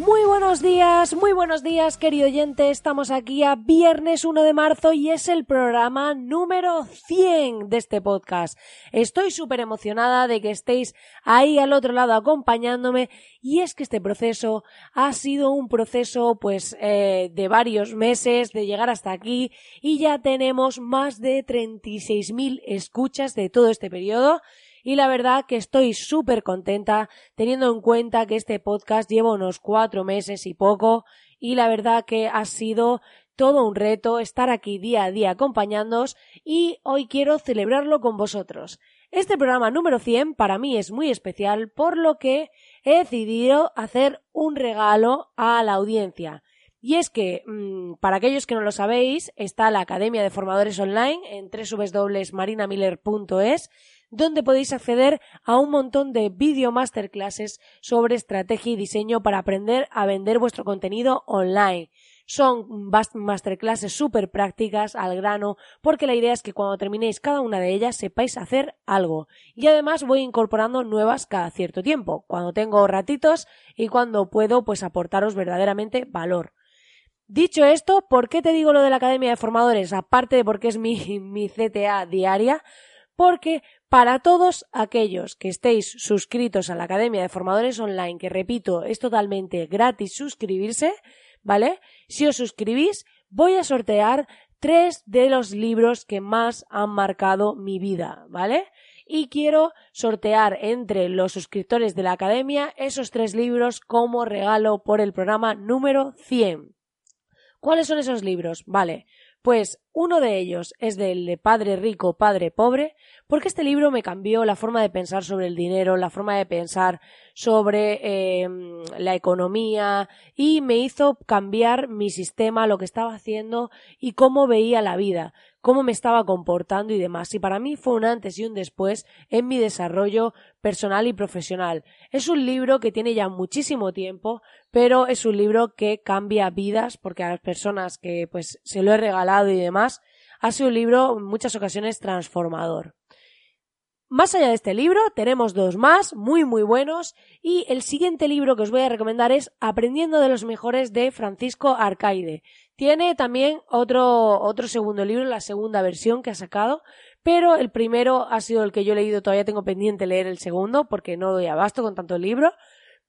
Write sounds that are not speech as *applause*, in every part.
Muy buenos días, muy buenos días, querido oyente. Estamos aquí a viernes 1 de marzo y es el programa número 100 de este podcast. Estoy súper emocionada de que estéis ahí al otro lado acompañándome y es que este proceso ha sido un proceso pues eh, de varios meses de llegar hasta aquí y ya tenemos más de 36.000 escuchas de todo este periodo y la verdad que estoy súper contenta teniendo en cuenta que este podcast lleva unos cuatro meses y poco y la verdad que ha sido todo un reto estar aquí día a día acompañándoos y hoy quiero celebrarlo con vosotros. Este programa número 100 para mí es muy especial por lo que he decidido hacer un regalo a la audiencia. Y es que, mm, para aquellos que no lo sabéis, está la Academia de Formadores Online en www.marinamiller.es donde podéis acceder a un montón de video masterclasses sobre estrategia y diseño para aprender a vender vuestro contenido online. Son masterclasses súper prácticas, al grano, porque la idea es que cuando terminéis cada una de ellas sepáis hacer algo. Y además voy incorporando nuevas cada cierto tiempo, cuando tengo ratitos y cuando puedo pues aportaros verdaderamente valor. Dicho esto, ¿por qué te digo lo de la Academia de Formadores? Aparte de porque es mi, *laughs* mi CTA diaria, porque para todos aquellos que estéis suscritos a la Academia de Formadores Online, que repito, es totalmente gratis suscribirse, ¿vale? Si os suscribís, voy a sortear tres de los libros que más han marcado mi vida, ¿vale? Y quiero sortear entre los suscriptores de la Academia esos tres libros como regalo por el programa número 100. ¿Cuáles son esos libros? Vale, pues uno de ellos es del de Padre Rico, Padre Pobre, porque este libro me cambió la forma de pensar sobre el dinero, la forma de pensar sobre em, la economía y me hizo cambiar mi sistema, lo que estaba haciendo y cómo veía la vida, cómo me estaba comportando y demás. Y para mí fue un antes y un después en mi desarrollo personal y profesional. Es un libro que tiene ya muchísimo tiempo, pero es un libro que cambia vidas porque a las personas que pues se lo he regalado y demás, ha sido un libro en muchas ocasiones transformador. Más allá de este libro, tenemos dos más, muy muy buenos, y el siguiente libro que os voy a recomendar es Aprendiendo de los mejores de Francisco Arcaide. Tiene también otro, otro segundo libro, la segunda versión que ha sacado, pero el primero ha sido el que yo he leído, todavía tengo pendiente leer el segundo, porque no doy abasto con tanto libro,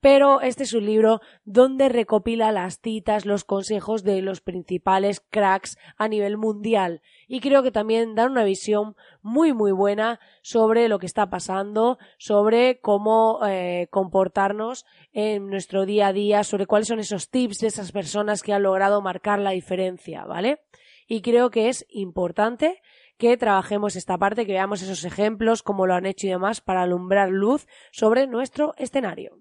pero este es un libro donde recopila las citas, los consejos de los principales cracks a nivel mundial y creo que también dan una visión muy muy buena sobre lo que está pasando, sobre cómo eh, comportarnos en nuestro día a día, sobre cuáles son esos tips de esas personas que han logrado marcar la diferencia, ¿vale? Y creo que es importante que trabajemos esta parte, que veamos esos ejemplos, cómo lo han hecho y demás, para alumbrar luz sobre nuestro escenario.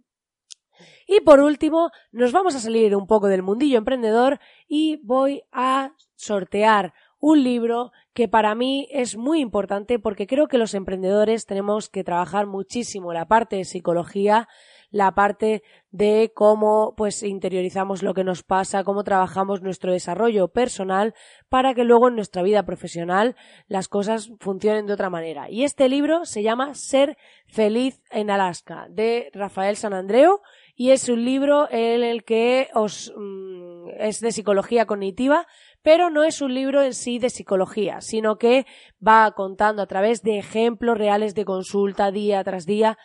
Y por último, nos vamos a salir un poco del mundillo emprendedor y voy a sortear un libro que para mí es muy importante porque creo que los emprendedores tenemos que trabajar muchísimo la parte de psicología, la parte de cómo pues interiorizamos lo que nos pasa, cómo trabajamos nuestro desarrollo personal para que luego en nuestra vida profesional las cosas funcionen de otra manera. Y este libro se llama Ser feliz en Alaska de Rafael San Andreu y es un libro en el que os mm, es de psicología cognitiva, pero no es un libro en sí de psicología, sino que va contando a través de ejemplos reales de consulta día tras día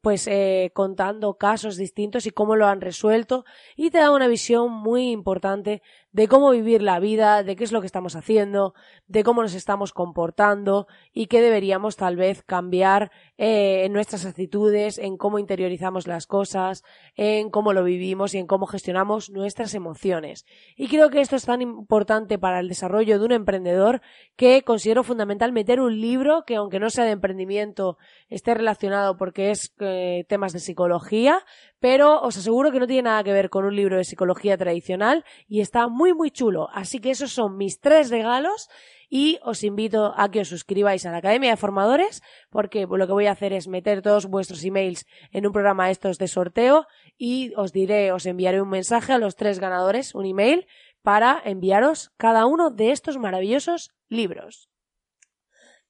pues eh, contando casos distintos y cómo lo han resuelto y te da una visión muy importante de cómo vivir la vida, de qué es lo que estamos haciendo, de cómo nos estamos comportando y qué deberíamos tal vez cambiar eh, en nuestras actitudes, en cómo interiorizamos las cosas, en cómo lo vivimos y en cómo gestionamos nuestras emociones. Y creo que esto es tan importante para el desarrollo de un emprendedor que considero fundamental meter un libro que aunque no sea de emprendimiento esté relacionado porque es eh, temas de psicología, pero os aseguro que no tiene nada que ver con un libro de psicología tradicional y está muy muy chulo. Así que esos son mis tres regalos y os invito a que os suscribáis a la Academia de Formadores porque lo que voy a hacer es meter todos vuestros emails en un programa estos de sorteo y os diré, os enviaré un mensaje a los tres ganadores, un email, para enviaros cada uno de estos maravillosos libros.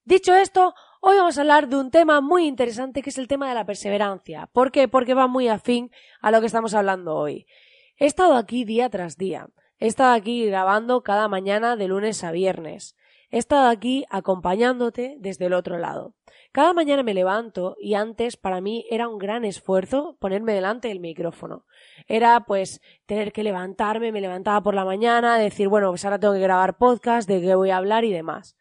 Dicho esto, hoy vamos a hablar de un tema muy interesante que es el tema de la perseverancia. ¿Por qué? Porque va muy afín a lo que estamos hablando hoy. He estado aquí día tras día. He estado aquí grabando cada mañana de lunes a viernes. He estado aquí acompañándote desde el otro lado. Cada mañana me levanto y antes para mí era un gran esfuerzo ponerme delante del micrófono. Era pues tener que levantarme, me levantaba por la mañana, decir, bueno, pues ahora tengo que grabar podcast, de qué voy a hablar y demás.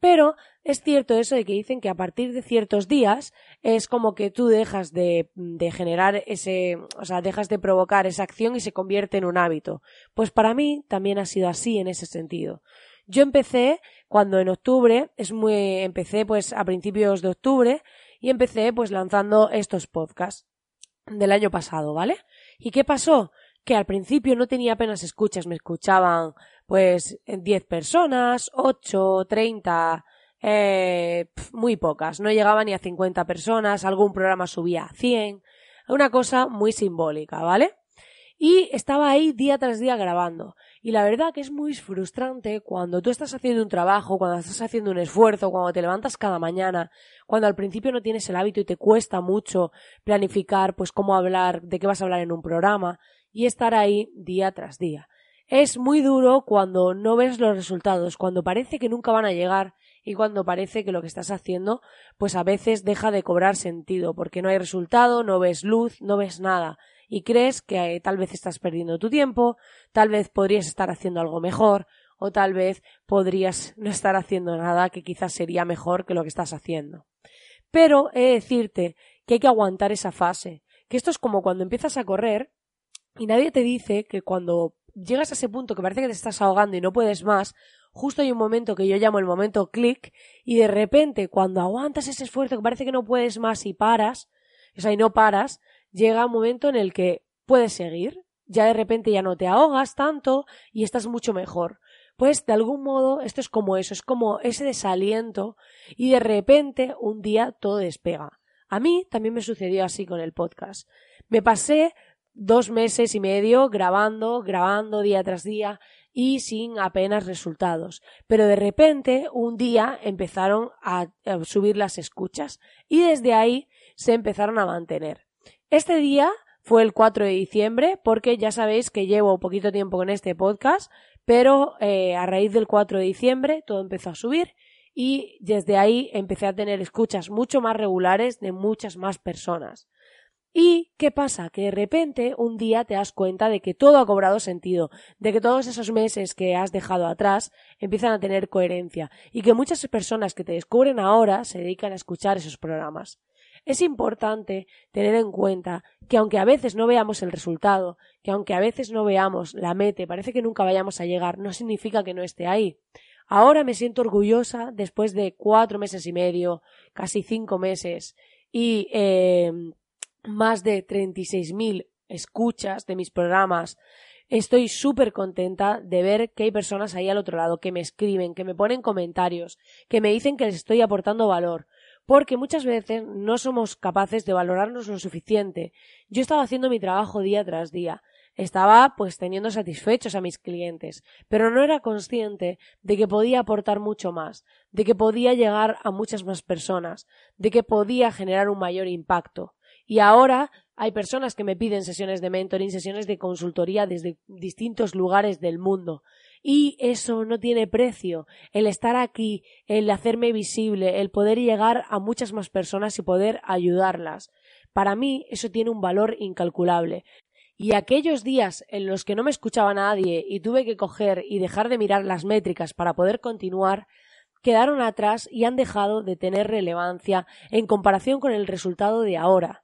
Pero es cierto eso de que dicen que a partir de ciertos días es como que tú dejas de, de, generar ese, o sea, dejas de provocar esa acción y se convierte en un hábito. Pues para mí también ha sido así en ese sentido. Yo empecé cuando en octubre, es muy, empecé pues a principios de octubre y empecé pues lanzando estos podcasts del año pasado, ¿vale? ¿Y qué pasó? Que al principio no tenía apenas escuchas, me escuchaban pues 10 personas, 8, 30, eh, muy pocas, no llegaba ni a 50 personas, algún programa subía a 100, una cosa muy simbólica, ¿vale? Y estaba ahí día tras día grabando. Y la verdad que es muy frustrante cuando tú estás haciendo un trabajo, cuando estás haciendo un esfuerzo, cuando te levantas cada mañana, cuando al principio no tienes el hábito y te cuesta mucho planificar pues cómo hablar, de qué vas a hablar en un programa y estar ahí día tras día. Es muy duro cuando no ves los resultados, cuando parece que nunca van a llegar y cuando parece que lo que estás haciendo pues a veces deja de cobrar sentido porque no hay resultado, no ves luz, no ves nada y crees que eh, tal vez estás perdiendo tu tiempo, tal vez podrías estar haciendo algo mejor o tal vez podrías *laughs* no estar haciendo nada que quizás sería mejor que lo que estás haciendo. Pero he de decirte que hay que aguantar esa fase, que esto es como cuando empiezas a correr y nadie te dice que cuando llegas a ese punto que parece que te estás ahogando y no puedes más, justo hay un momento que yo llamo el momento clic y de repente cuando aguantas ese esfuerzo que parece que no puedes más y paras, o sea, y no paras, llega un momento en el que puedes seguir, ya de repente ya no te ahogas tanto y estás mucho mejor. Pues de algún modo esto es como eso, es como ese desaliento y de repente un día todo despega. A mí también me sucedió así con el podcast. Me pasé dos meses y medio grabando, grabando día tras día y sin apenas resultados. Pero de repente un día empezaron a, subir las escuchas y desde ahí se empezaron a mantener. Este día fue el 4 de diciembre porque ya sabéis que llevo poquito tiempo con este podcast, pero eh, a raíz del 4 de diciembre todo empezó a subir y desde ahí empecé a tener escuchas mucho más regulares de muchas más personas. ¿Y qué pasa? Que de repente un día te das cuenta de que todo ha cobrado sentido, de que todos esos meses que has dejado atrás empiezan a tener coherencia y que muchas personas que te descubren ahora se dedican a escuchar esos programas. Es importante tener en cuenta que aunque a veces no veamos el resultado, que aunque a veces no veamos la meta, parece que nunca vayamos a llegar, no significa que no esté ahí. Ahora me siento orgullosa después de cuatro meses y medio, casi cinco meses, y eh, más de 36.000 escuchas de mis programas. Estoy súper contenta de ver que hay personas ahí al otro lado que me escriben, que me ponen comentarios, que me dicen que les estoy aportando valor, porque muchas veces no somos capaces de valorarnos lo suficiente. Yo estaba haciendo mi trabajo día tras día, estaba pues teniendo satisfechos a mis clientes, pero no era consciente de que podía aportar mucho más, de que podía llegar a muchas más personas, de que podía generar un mayor impacto. Y ahora hay personas que me piden sesiones de mentoring, sesiones de consultoría desde distintos lugares del mundo. Y eso no tiene precio. El estar aquí, el hacerme visible, el poder llegar a muchas más personas y poder ayudarlas. Para mí eso tiene un valor incalculable. Y aquellos días en los que no me escuchaba nadie y tuve que coger y dejar de mirar las métricas para poder continuar, quedaron atrás y han dejado de tener relevancia en comparación con el resultado de ahora.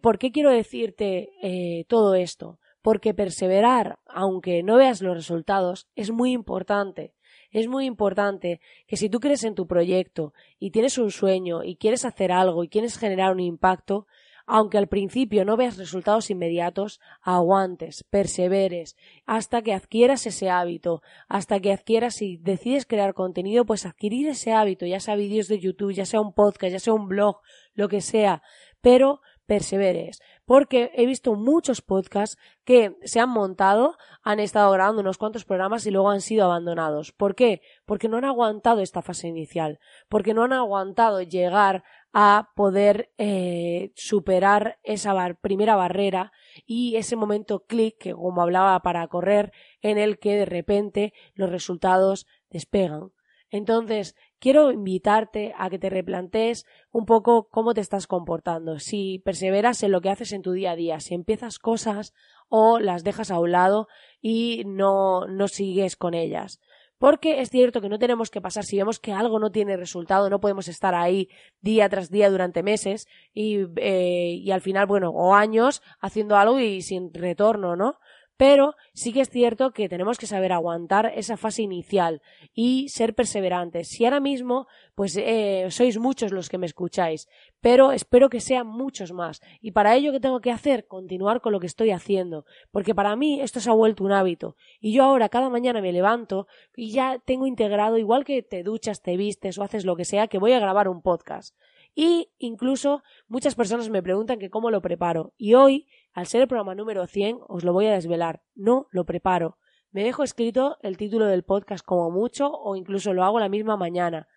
¿Por qué quiero decirte eh, todo esto? Porque perseverar, aunque no veas los resultados, es muy importante. Es muy importante que si tú crees en tu proyecto y tienes un sueño y quieres hacer algo y quieres generar un impacto, aunque al principio no veas resultados inmediatos, aguantes, perseveres, hasta que adquieras ese hábito, hasta que adquieras, si decides crear contenido, pues adquirir ese hábito, ya sea vídeos de YouTube, ya sea un podcast, ya sea un blog, lo que sea, pero perseveres, porque he visto muchos podcasts que se han montado, han estado grabando unos cuantos programas y luego han sido abandonados. ¿Por qué? Porque no han aguantado esta fase inicial, porque no han aguantado llegar a poder eh, superar esa primera barrera y ese momento clic que como hablaba para correr en el que de repente los resultados despegan. Entonces, quiero invitarte a que te replantees un poco cómo te estás comportando, si perseveras en lo que haces en tu día a día, si empiezas cosas o las dejas a un lado y no, no sigues con ellas. Porque es cierto que no tenemos que pasar, si vemos que algo no tiene resultado, no podemos estar ahí día tras día durante meses y, eh, y al final, bueno, o años haciendo algo y sin retorno, ¿no? Pero sí que es cierto que tenemos que saber aguantar esa fase inicial y ser perseverantes. Si ahora mismo, pues eh, sois muchos los que me escucháis, pero espero que sean muchos más. Y para ello, ¿qué tengo que hacer? Continuar con lo que estoy haciendo. Porque para mí esto se ha vuelto un hábito. Y yo ahora cada mañana me levanto y ya tengo integrado, igual que te duchas, te vistes o haces lo que sea, que voy a grabar un podcast. Y incluso muchas personas me preguntan que cómo lo preparo. Y hoy, al ser el programa número 100, os lo voy a desvelar. No lo preparo. Me dejo escrito el título del podcast como mucho o incluso lo hago la misma mañana.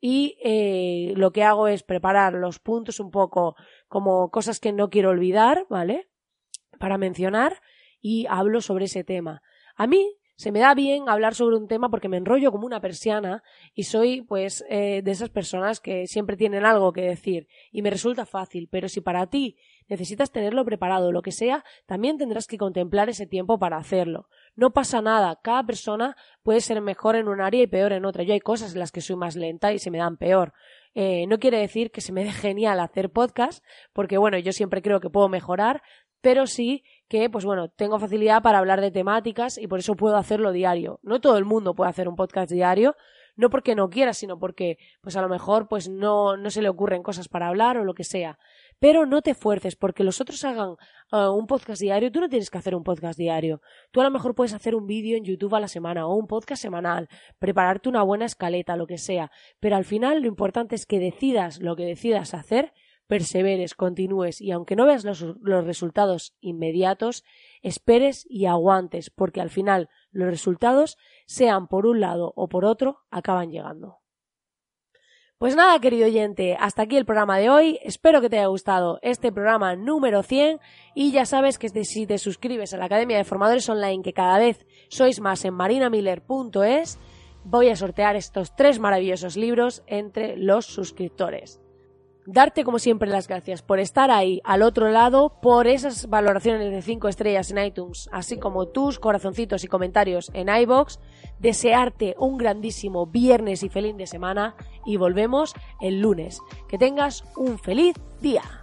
Y eh, lo que hago es preparar los puntos un poco como cosas que no quiero olvidar, ¿vale? Para mencionar y hablo sobre ese tema. A mí se me da bien hablar sobre un tema porque me enrollo como una persiana y soy pues eh, de esas personas que siempre tienen algo que decir y me resulta fácil, pero si para ti necesitas tenerlo preparado, lo que sea, también tendrás que contemplar ese tiempo para hacerlo. No pasa nada, cada persona puede ser mejor en un área y peor en otra. Yo hay cosas en las que soy más lenta y se me dan peor. Eh, no quiere decir que se me dé genial hacer podcast, porque bueno, yo siempre creo que puedo mejorar, pero sí que, pues bueno, tengo facilidad para hablar de temáticas y por eso puedo hacerlo diario. No todo el mundo puede hacer un podcast diario, no porque no quiera, sino porque, pues a lo mejor, pues no, no se le ocurren cosas para hablar o lo que sea. Pero no te fuerces, porque los otros hagan eh, un podcast diario, tú no tienes que hacer un podcast diario. Tú a lo mejor puedes hacer un vídeo en YouTube a la semana o un podcast semanal, prepararte una buena escaleta, lo que sea. Pero al final lo importante es que decidas lo que decidas hacer perseveres, continúes y aunque no veas los, resultados inmediatos, esperes y aguantes, porque al final los resultados, sean por un lado o por otro, acaban llegando. Pues nada, querido oyente, hasta aquí el programa de hoy. Espero que te haya gustado este programa número 100 y ya sabes que si te suscribes a la Academia de Formadores Online, que cada vez sois más en marinamiller.es, voy a sortear estos tres maravillosos libros entre los suscriptores darte como siempre las gracias por estar ahí al otro lado, por esas valoraciones de 5 estrellas en iTunes, así como tus corazoncitos y comentarios en iBox, desearte un grandísimo viernes y feliz de semana y volvemos el lunes. Que tengas un feliz día.